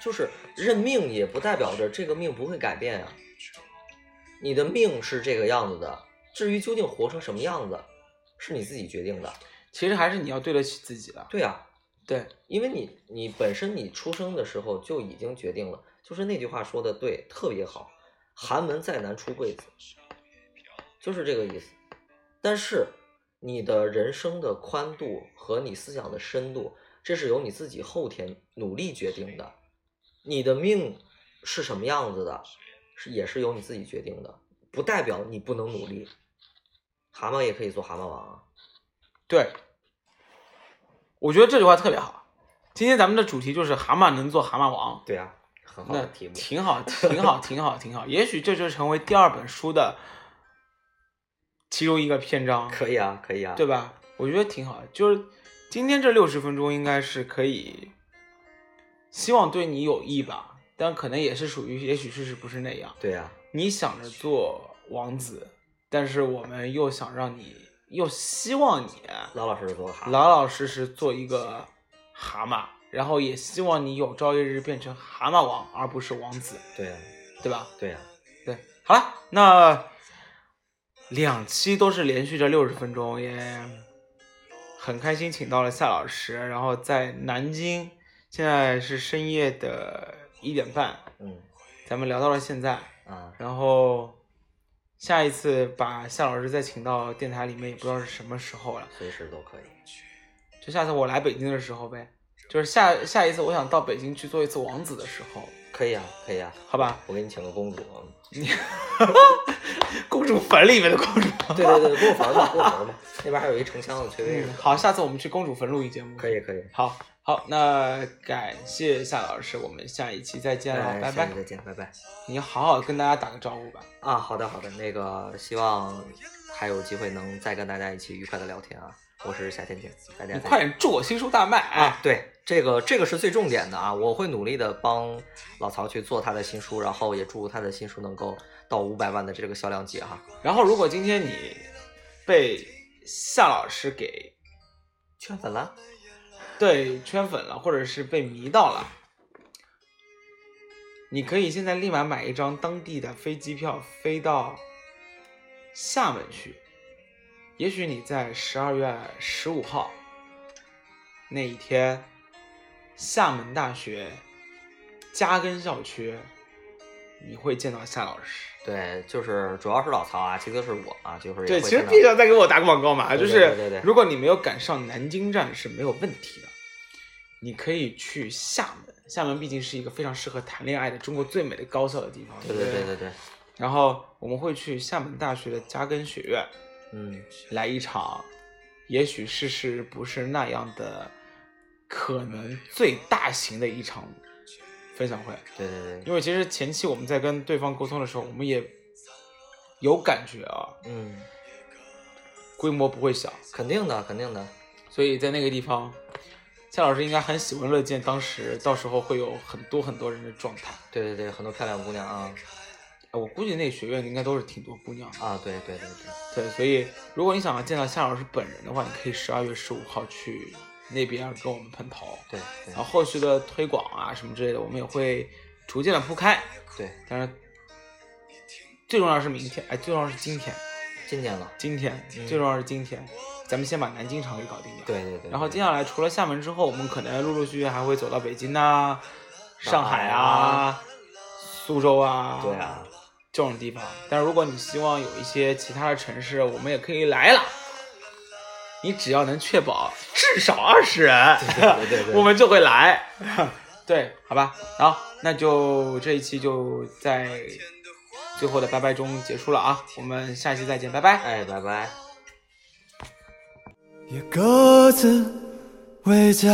就是认命也不代表着这个命不会改变啊、你的命是这个样子的，至于究竟活成什么样子，是你自己决定的。其实还是你要对得起自己的。对啊、对，因为你你本身你出生的时候就已经决定了，就是那句话说的对，特别好，寒门再难出贵子，就是这个意思。但是你的人生的宽度和你思想的深度，这是由你自己后天努力决定的。你的命是什么样子的，是也是由你自己决定的，不代表你不能努力。蛤蟆也可以做蛤蟆王啊。对，我觉得这句话特别好。今天咱们的主题就是蛤蟆能做蛤蟆王，对啊、很好的题目。挺好，挺好，挺好，挺好。也许这就成为第二本书的其中一个篇章，可以啊，可以啊。对吧？我觉得挺好。就是今天这六十分钟应该是可以希望对你有益吧，但可能也是属于，也许事实不是那样。对呀、你想着做王子，但是我们又想让你，又希望你老老实实做蛤蟆。老老实实做一个蛤蟆，然后也希望你有朝一日变成蛤蟆王，而不是王子，对呀、对吧？对呀、对，好了，那两期都是连续着六十分钟，也很开心，请到了夏老师，然后在南京，现在是深夜的一点半，嗯咱们聊到了现在，啊，然后下一次把夏老师再请到电台里面，也不知道是什么时候了，随时都可以。就下次我来北京的时候呗，就是下下一次我想到北京去做一次王子的时候，可以啊，可以啊，好吧？我给你请个公主。公主坟里面的公主。对对对，公主坟嘛，公主坟嘛，那边还有一城墙的崔巍。嗯，好，下次我们去公主坟录一节目。可以可以。好好，那感谢夏老师，我们下一期再见了，哎拜拜下期。再见，拜拜。你好好跟大家打个招呼吧。啊，好的好的，那个希望还有机会能再跟大家一起愉快的聊天啊。我是夏天天，大家你快点祝我新书大卖啊！！对，这个这个是最重点的啊！我会努力的帮老曹去做他的新书，然后也祝他的新书能够到五百万的这个销量级哈。然后，如果今天你被夏老师给圈粉了，对圈粉了，或者是被迷到了，你可以现在立马买一张当地的飞机票，飞到厦门去。也许你在十二月十五号那一天，厦门大学嘉庚校区，你会见到夏老师。对，就是主要是老曹啊，其次是我啊，就是也对，其实必须要再给我打个广告嘛，对就是对对对对如果你没有赶上南京站是没有问题的，你可以去厦门，厦门毕竟是一个非常适合谈恋爱的中国最美的高校的地方，对不对对对对，然后我们会去厦门大学的嘉庚学院嗯，来一场，也许事实不是那样的，可能最大型的一场分享会。对对对，因为其实前期我们在跟对方沟通的时候，我们也有感觉啊，嗯，规模不会小，肯定的，肯定的，所以在那个地方，夏老师应该很喜闻乐见，当时到时候会有很多很多人的状态。对对对，很多漂亮姑娘啊哎我估计那个学院应该都是挺多姑娘。啊，对对对对，对，所以如果你想要见到夏老师本人的话，你可以十二月十五号去那边跟我们碰头。对对然后后续的推广啊什么之类的，我们也会逐渐的铺开。对，但是，最重要是明天，哎，最重要是今天，今天了，今天、嗯最重要是今天，咱们先把南京场给搞定掉。对对对，然后接下来除了厦门之后，我们可能陆陆续续还会走到北京呐、上上海海啊啊、苏州啊，对啊，这种地方。但是如果你希望有一些其他的城市，我们也可以来了。你只要能确保至少二十人，对对对 我们就会来。对，好吧，好，那就这一期就在最后的拜拜中结束了啊，我们下期再见，拜拜。哎，拜拜。也各自为家。